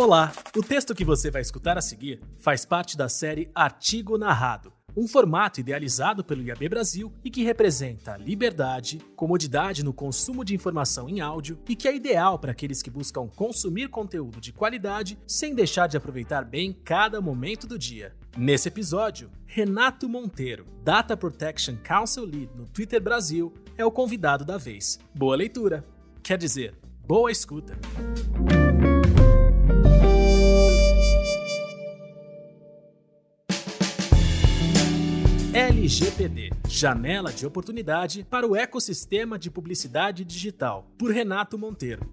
Olá! O texto que você vai escutar a seguir faz parte da série Artigo Narrado, um formato idealizado pelo IAB Brasil e que representa liberdade, comodidade no consumo de informação em áudio e que é ideal para aqueles que buscam consumir conteúdo de qualidade sem deixar de aproveitar bem cada momento do dia. Nesse episódio, Renato Monteiro, Data Protection Council Lead no Twitter Brasil, é o convidado da vez. Boa leitura! Quer dizer, boa escuta! LGPD Janela de Oportunidade para o Ecossistema de Publicidade Digital, por Renato Monteiro.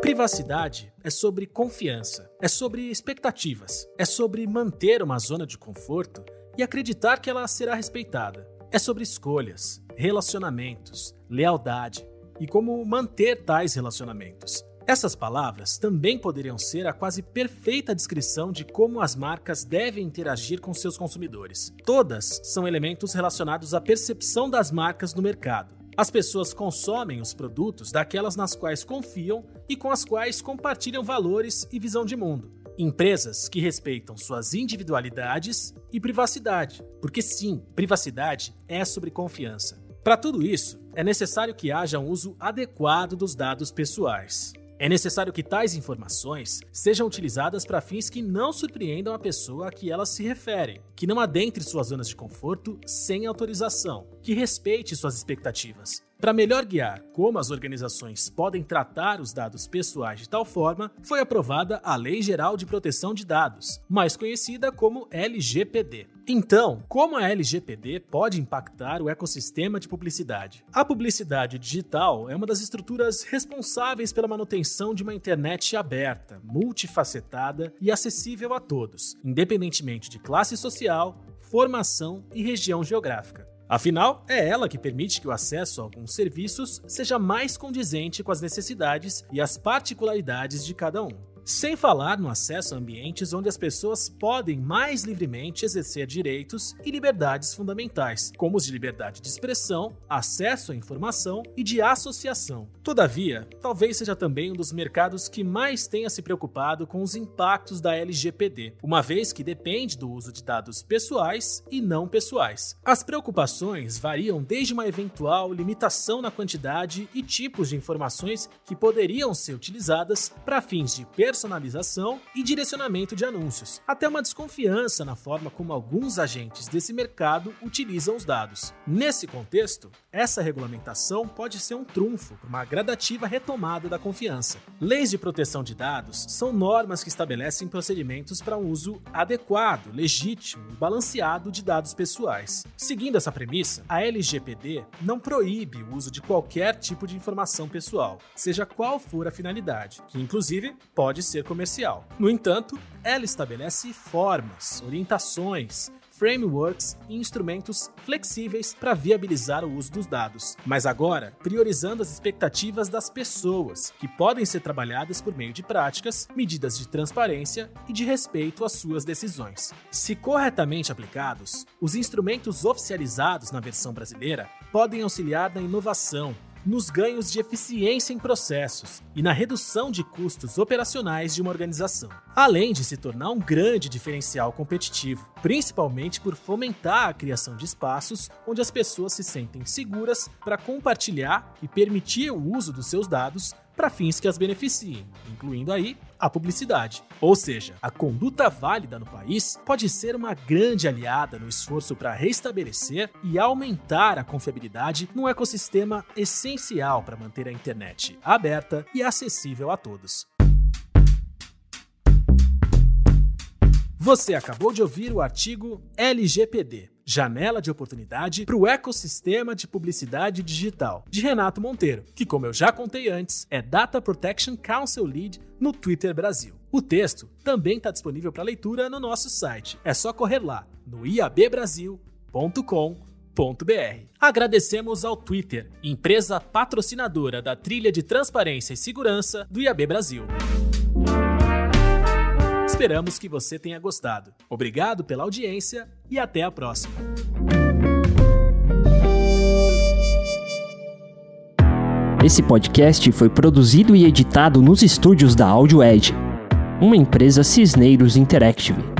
Privacidade é sobre confiança, é sobre expectativas, é sobre manter uma zona de conforto e acreditar que ela será respeitada. É sobre escolhas, relacionamentos, lealdade e como manter tais relacionamentos. Essas palavras também poderiam ser a quase perfeita descrição de como as marcas devem interagir com seus consumidores. Todas são elementos relacionados à percepção das marcas no mercado. As pessoas consomem os produtos daquelas nas quais confiam e com as quais compartilham valores e visão de mundo. Empresas que respeitam suas individualidades e privacidade, porque sim, privacidade é sobre confiança. Para tudo isso, é necessário que haja um uso adequado dos dados pessoais. É necessário que tais informações sejam utilizadas para fins que não surpreendam a pessoa a que elas se referem, que não adentre suas zonas de conforto sem autorização, que respeite suas expectativas. Para melhor guiar como as organizações podem tratar os dados pessoais de tal forma, foi aprovada a Lei Geral de Proteção de Dados, mais conhecida como LGPD. Então, como a LGPD pode impactar o ecossistema de publicidade? A publicidade digital é uma das estruturas responsáveis pela manutenção de uma internet aberta, multifacetada e acessível a todos, independentemente de classe social, formação e região geográfica. Afinal, é ela que permite que o acesso a alguns serviços seja mais condizente com as necessidades e as particularidades de cada um. Sem falar no acesso a ambientes onde as pessoas podem mais livremente exercer direitos e liberdades fundamentais, como os de liberdade de expressão, acesso à informação e de associação. Todavia, talvez seja também um dos mercados que mais tenha se preocupado com os impactos da LGPD, uma vez que depende do uso de dados pessoais e não pessoais. As preocupações variam desde uma eventual limitação na quantidade e tipos de informações que poderiam ser utilizadas para fins de personalização e direcionamento de anúncios, até uma desconfiança na forma como alguns agentes desse mercado utilizam os dados. Nesse contexto, essa regulamentação pode ser um trunfo para uma gradativa retomada da confiança. Leis de proteção de dados são normas que estabelecem procedimentos para um uso adequado, legítimo e balanceado de dados pessoais. Seguindo essa premissa, a LGPD não proíbe o uso de qualquer tipo de informação pessoal, seja qual for a finalidade, que inclusive pode ser comercial. No entanto, ela estabelece formas, orientações, frameworks e instrumentos flexíveis para viabilizar o uso dos dados, mas agora priorizando as expectativas das pessoas, que podem ser trabalhadas por meio de práticas, medidas de transparência e de respeito às suas decisões. Se corretamente aplicados, os instrumentos oficializados na versão brasileira podem auxiliar na inovação, nos ganhos de eficiência em processos e na redução de custos operacionais de uma organização, além de se tornar um grande diferencial competitivo, principalmente por fomentar a criação de espaços onde as pessoas se sentem seguras para compartilhar e permitir o uso dos seus dados para fins que as beneficiem, incluindo aí a publicidade. Ou seja, a conduta válida no país pode ser uma grande aliada no esforço para restabelecer e aumentar a confiabilidade num ecossistema essencial para manter a internet aberta e acessível a todos. Você acabou de ouvir o artigo LGPD Janela de Oportunidade para o Ecossistema de Publicidade Digital, de Renato Monteiro, que, como eu já contei antes, é Data Protection Council Lead no Twitter Brasil. O texto também está disponível para leitura no nosso site. É só correr lá no iabbrasil.com. Agradecemos ao Twitter, empresa patrocinadora da trilha de transparência e segurança do IAB Brasil. Esperamos que você tenha gostado. Obrigado pela audiência e até a próxima. Esse podcast foi produzido e editado nos estúdios da Audio Edge, uma empresa Cisneiros Interactive.